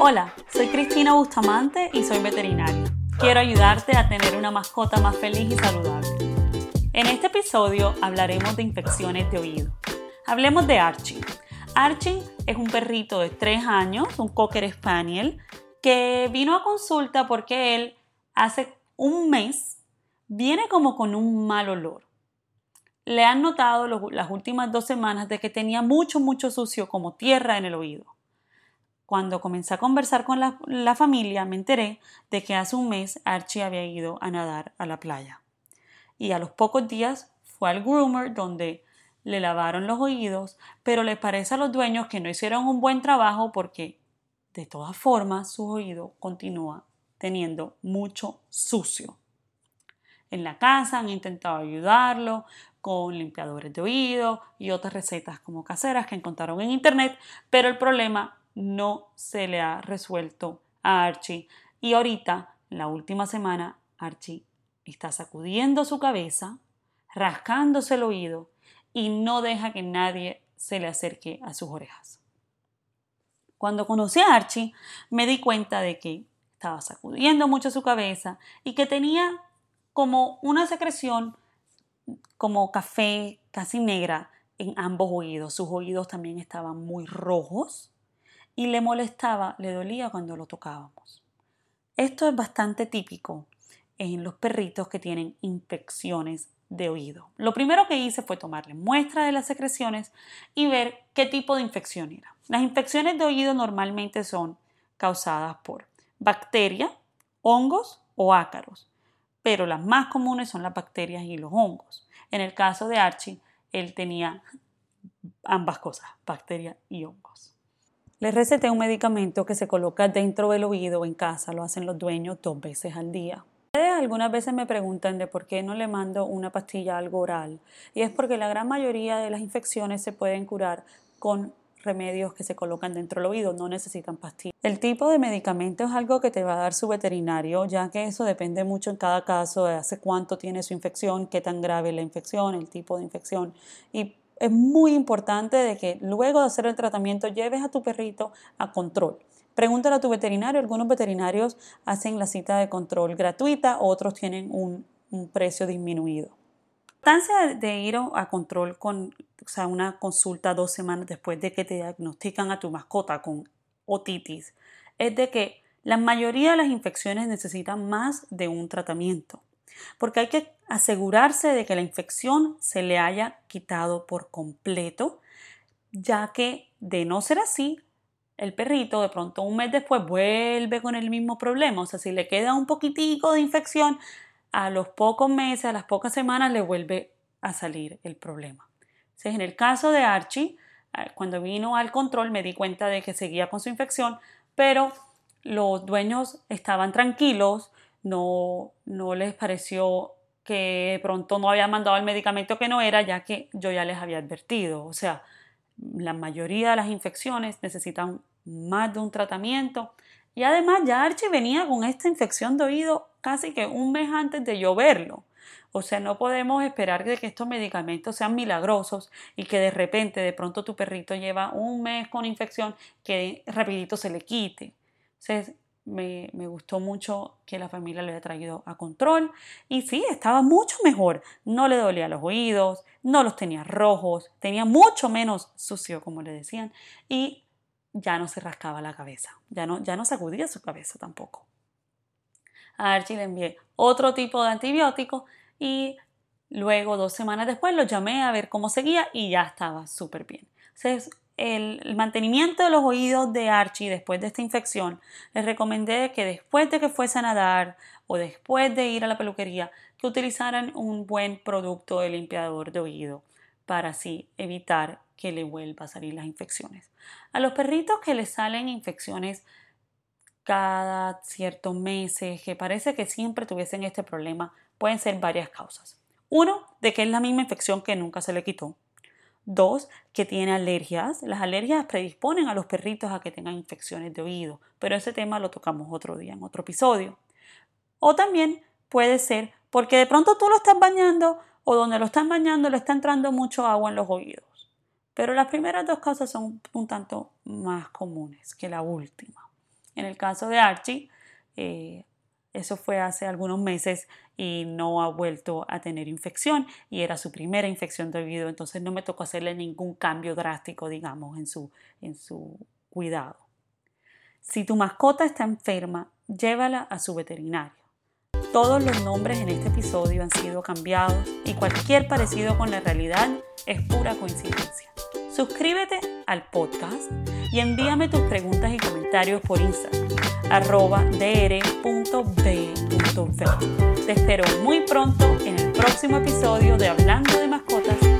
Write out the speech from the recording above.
Hola, soy Cristina Bustamante y soy veterinaria. Quiero ayudarte a tener una mascota más feliz y saludable. En este episodio hablaremos de infecciones de oído. Hablemos de Archie. Archie es un perrito de 3 años, un Cocker Spaniel, que vino a consulta porque él hace un mes viene como con un mal olor. Le han notado las últimas dos semanas de que tenía mucho, mucho sucio como tierra en el oído. Cuando comencé a conversar con la, familia me enteré de que hace un mes Archie había ido a nadar a la playa. Y a los pocos días fue al groomer donde le lavaron los oídos, pero le parece a los dueños que no hicieron un buen trabajo porque de todas formas su oído continúa teniendo mucho sucio. En la casa han intentado ayudarlo con limpiadores de oído y otras recetas como caseras que encontraron en internet, pero el problema no se le ha resuelto a Archie y ahorita, la última semana, Archie está sacudiendo su cabeza, rascándose el oído y no deja que nadie se le acerque a sus orejas. Cuando conocí a Archie, me di cuenta de que estaba sacudiendo mucho su cabeza y que tenía como una secreción como café casi negra en ambos oídos. Sus oídos también estaban muy rojos y le molestaba, le dolía cuando lo tocábamos. Esto es bastante típico en los perritos que tienen infecciones de oído. Lo primero que hice fue tomarle muestra de las secreciones y ver qué tipo de infección era. Las infecciones de oído normalmente son causadas por bacterias, hongos o ácaros, pero las más comunes son las bacterias y los hongos. En el caso de Archie, él tenía ambas cosas, bacterias y hongos. Le receté un medicamento que se coloca dentro del oído en casa, lo hacen los dueños dos veces al día. Algunas veces me preguntan de por qué no le mando una pastilla algo oral y es porque la gran mayoría de las infecciones se pueden curar con remedios que se colocan dentro del oído, no necesitan pastillas. El tipo de medicamento es algo que te va a dar su veterinario, ya que eso depende mucho en cada caso de hace cuánto tiene su infección, qué tan grave es la infección, el tipo de infección. Y es muy importante de que luego de hacer el tratamiento lleves a tu perrito a control. Pregúntale a tu veterinario, algunos veterinarios hacen la cita de control gratuita, otros tienen un, precio disminuido. La importancia de ir a control con o sea, una consulta dos semanas después de que te diagnostican a tu mascota con otitis, es de que la mayoría de las infecciones necesitan más de un tratamiento, porque hay que asegurarse de que la infección se le haya quitado por completo, ya que de no ser así, el perrito de pronto un mes después vuelve con el mismo problema, o sea, si le queda un poquitico de infección, a los pocos meses, a las pocas semanas le vuelve a salir el problema. Entonces, en el caso de Archie, eh, cuando vino al control me di cuenta de que seguía con su infección, pero los dueños estaban tranquilos, no, no les pareció que pronto no había mandado el medicamento que no era, ya que yo ya les había advertido. O sea, la mayoría de las infecciones necesitan más de un tratamiento. Y además ya Archie venía con esta infección de oído casi que un mes antes de yo verlo. O sea, no podemos esperar de que estos medicamentos sean milagrosos y que de repente, de pronto tu perrito lleva un mes con infección que rapidito se le quite. Entonces, me, gustó mucho que la familia le haya traído a control y sí, estaba mucho mejor. No le dolía los oídos, no los tenía rojos, tenía mucho menos sucio, como le decían, y ya no se rascaba la cabeza, ya no, ya no sacudía su cabeza tampoco. A Archie le envié otro tipo de antibiótico y luego dos semanas después lo llamé a ver cómo seguía y ya estaba súper bien. El, mantenimiento de los oídos de Archie después de esta infección, les recomendé que después de que fuese a nadar o después de ir a la peluquería, que utilizaran un buen producto de limpiador de oído para así evitar que le vuelva a salir las infecciones. A los perritos que les salen infecciones cada ciertos meses, que parece que siempre tuviesen este problema, pueden ser varias causas. Uno, de que es la misma infección que nunca se le quitó. Dos, que tiene alergias. Las alergias predisponen a los perritos a que tengan infecciones de oído, pero ese tema lo tocamos otro día, en otro episodio. O también puede ser porque de pronto tú lo estás bañando o donde lo están bañando le está entrando mucho agua en los oídos. Pero las primeras dos causas son un tanto más comunes que la última. En el caso de Archie, eh, eso fue hace algunos meses y no ha vuelto a tener infección y era su primera infección de oído, entonces no me tocó hacerle ningún cambio drástico, digamos, en su, en su cuidado. Si tu mascota está enferma, llévala a su veterinario. Todos los nombres en este episodio han sido cambiados y cualquier parecido con la realidad es pura coincidencia. Suscríbete al podcast y envíame tus preguntas y comentarios por Instagram, arroba dr.b.v. Te espero muy pronto en el próximo episodio de Hablando de Mascotas